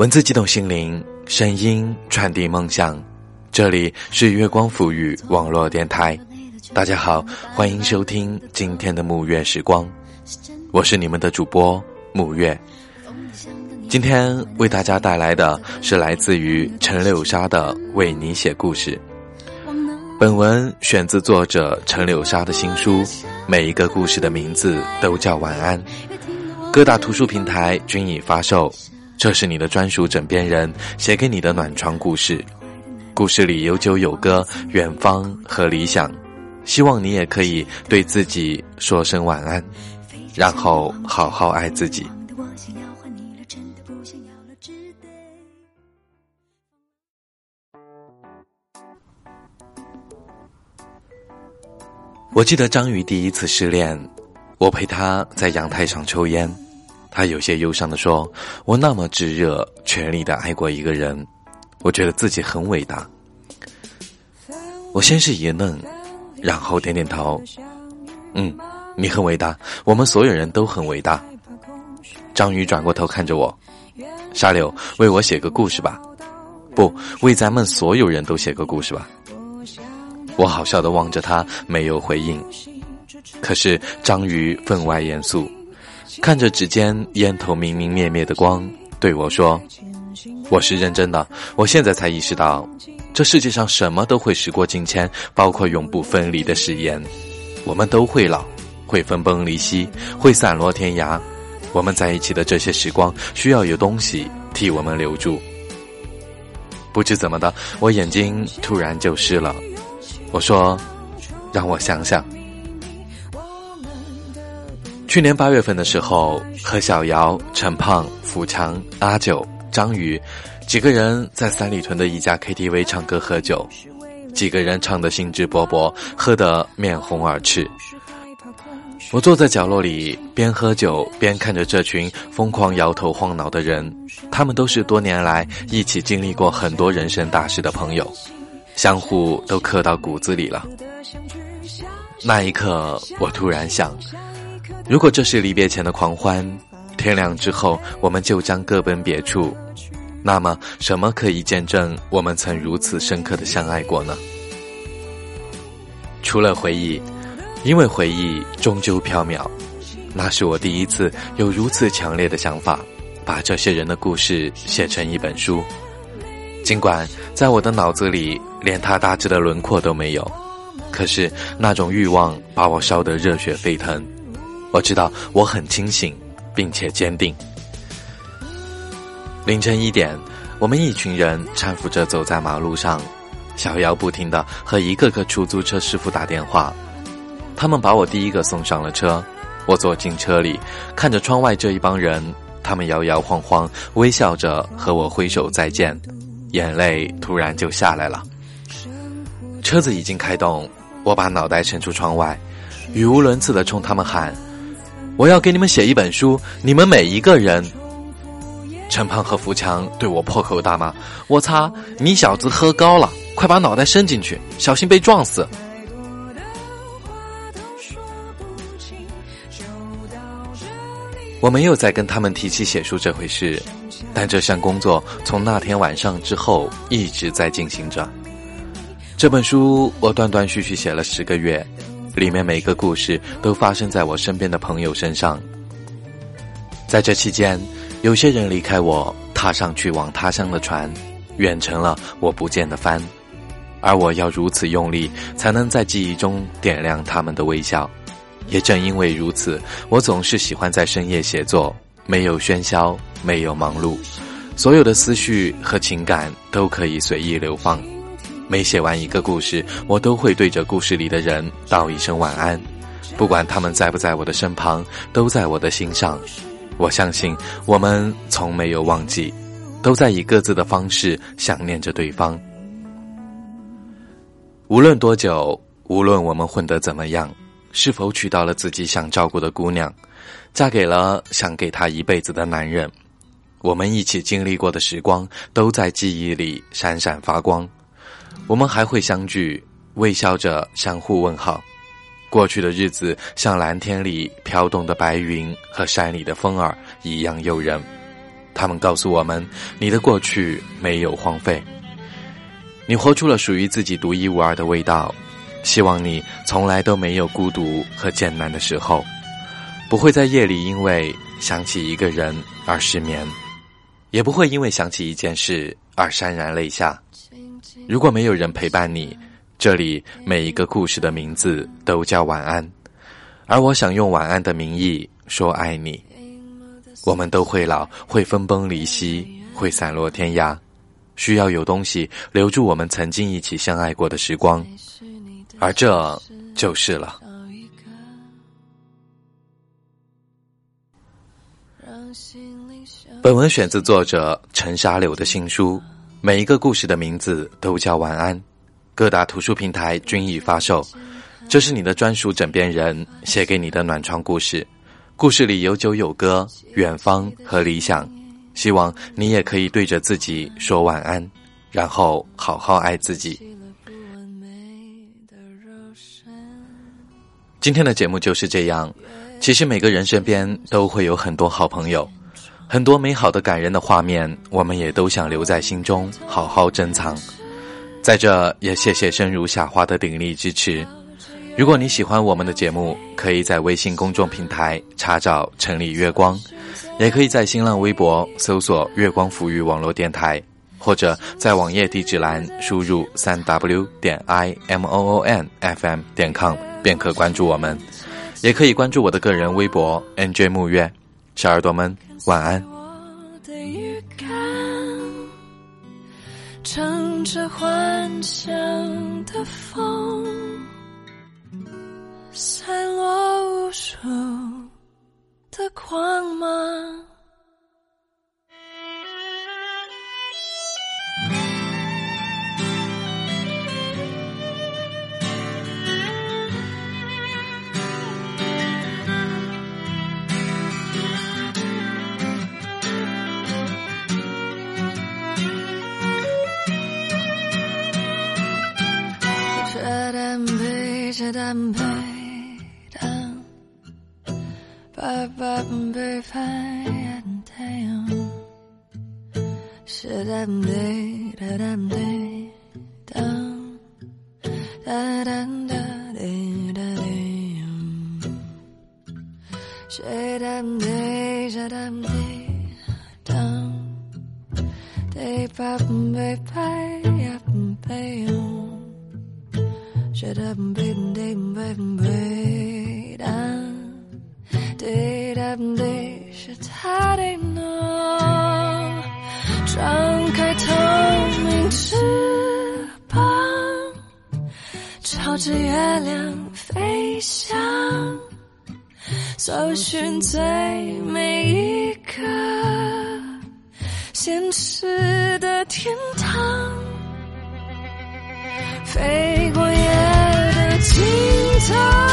文字激动心灵，声音传递梦想。这里是月光抚语网络电台，大家好，欢迎收听今天的沐月时光，我是你们的主播沐月。今天为大家带来的是来自于陈柳沙的《为你写故事》。本文选自作者陈柳沙的新书，每一个故事的名字都叫晚安。各大图书平台均已发售。这是你的专属枕边人写给你的暖床故事，故事里有酒有歌，远方和理想。希望你也可以对自己说声晚安，然后好好爱自己。我记得张宇第一次失恋，我陪他在阳台上抽烟，他有些忧伤的说：“我那么炙热、全力的爱过一个人，我觉得自己很伟大。”我先是一愣，然后点点头：“嗯，你很伟大，我们所有人都很伟大。”张宇转过头看着我：“沙柳，为我写个故事吧，不，为咱们所有人都写个故事吧。”我好笑的望着他，没有回应。可是张宇分外严肃，看着指尖烟头明明灭灭的光，对我说：“我是认真的。我现在才意识到，这世界上什么都会时过境迁，包括永不分离的誓言。我们都会老，会分崩离析，会散落天涯。我们在一起的这些时光，需要有东西替我们留住。”不知怎么的，我眼睛突然就湿了。我说：“让我想想。去年八月份的时候，和小姚、陈胖、福强、阿九、张宇几个人在三里屯的一家 KTV 唱歌喝酒，几个人唱得兴致勃勃，喝得面红耳赤。我坐在角落里，边喝酒边看着这群疯狂摇头晃脑的人，他们都是多年来一起经历过很多人生大事的朋友。”相互都刻到骨子里了。那一刻，我突然想，如果这是离别前的狂欢，天亮之后我们就将各奔别处，那么什么可以见证我们曾如此深刻的相爱过呢？除了回忆，因为回忆终究缥缈。那是我第一次有如此强烈的想法，把这些人的故事写成一本书。尽管在我的脑子里连他大致的轮廓都没有，可是那种欲望把我烧得热血沸腾。我知道我很清醒，并且坚定。凌晨一点，我们一群人搀扶着走在马路上，小姚不停的和一个个出租车师傅打电话。他们把我第一个送上了车，我坐进车里，看着窗外这一帮人，他们摇摇晃晃，微笑着和我挥手再见。眼泪突然就下来了。车子已经开动，我把脑袋伸出窗外，语无伦次的冲他们喊：“我要给你们写一本书，你们每一个人。”陈胖和福强对我破口大骂：“我擦，你小子喝高了，快把脑袋伸进去，小心被撞死！”我没有再跟他们提起写书这回事。但这项工作从那天晚上之后一直在进行着。这本书我断断续续写了十个月，里面每个故事都发生在我身边的朋友身上。在这期间，有些人离开我，踏上去往他乡的船，远成了我不见的帆。而我要如此用力，才能在记忆中点亮他们的微笑。也正因为如此，我总是喜欢在深夜写作。没有喧嚣，没有忙碌，所有的思绪和情感都可以随意流放。每写完一个故事，我都会对着故事里的人道一声晚安，不管他们在不在我的身旁，都在我的心上。我相信我们从没有忘记，都在以各自的方式想念着对方。无论多久，无论我们混得怎么样，是否娶到了自己想照顾的姑娘。嫁给了想给她一辈子的男人，我们一起经历过的时光都在记忆里闪闪发光。我们还会相聚，微笑着相互问好。过去的日子像蓝天里飘动的白云和山里的风儿一样诱人，他们告诉我们，你的过去没有荒废，你活出了属于自己独一无二的味道。希望你从来都没有孤独和艰难的时候，不会在夜里因为想起一个人而失眠，也不会因为想起一件事而潸然泪下。如果没有人陪伴你，这里每一个故事的名字都叫晚安，而我想用晚安的名义说爱你。我们都会老，会分崩离析，会散落天涯，需要有东西留住我们曾经一起相爱过的时光，而这就是了。本文选自作者陈沙柳的新书，每一个故事的名字都叫晚安，各大图书平台均已发售。这是你的专属枕边人写给你的暖床故事。故事里有酒有歌，远方和理想，希望你也可以对着自己说晚安，然后好好爱自己。今天的节目就是这样。其实每个人身边都会有很多好朋友，很多美好的感人的画面，我们也都想留在心中，好好珍藏。在这也谢谢生如夏花的鼎力支持。如果你喜欢我们的节目，可以在微信公众平台查找“城里月光”，也可以在新浪微博搜索“月光抚育网络电台”，或者在网页地址栏输入“三 w 点 i m o o n f m 点 com” 便可关注我们。也可以关注我的个人微博 “nj 木月”。小耳朵们，晚安。乘着幻想的风。散落无数的光芒。 담배랑 밥밥을 파야 돼요 쓰담대라담대당 다란다대라대음 쓰담대자담대당 대밥을 파야 돼요 should I be day ba ba down 对的对是他的呢，张开透明翅膀，朝着月亮飞翔，搜寻最美一个现实的天堂，飞过夜的尽头。